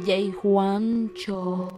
DJ Juancho.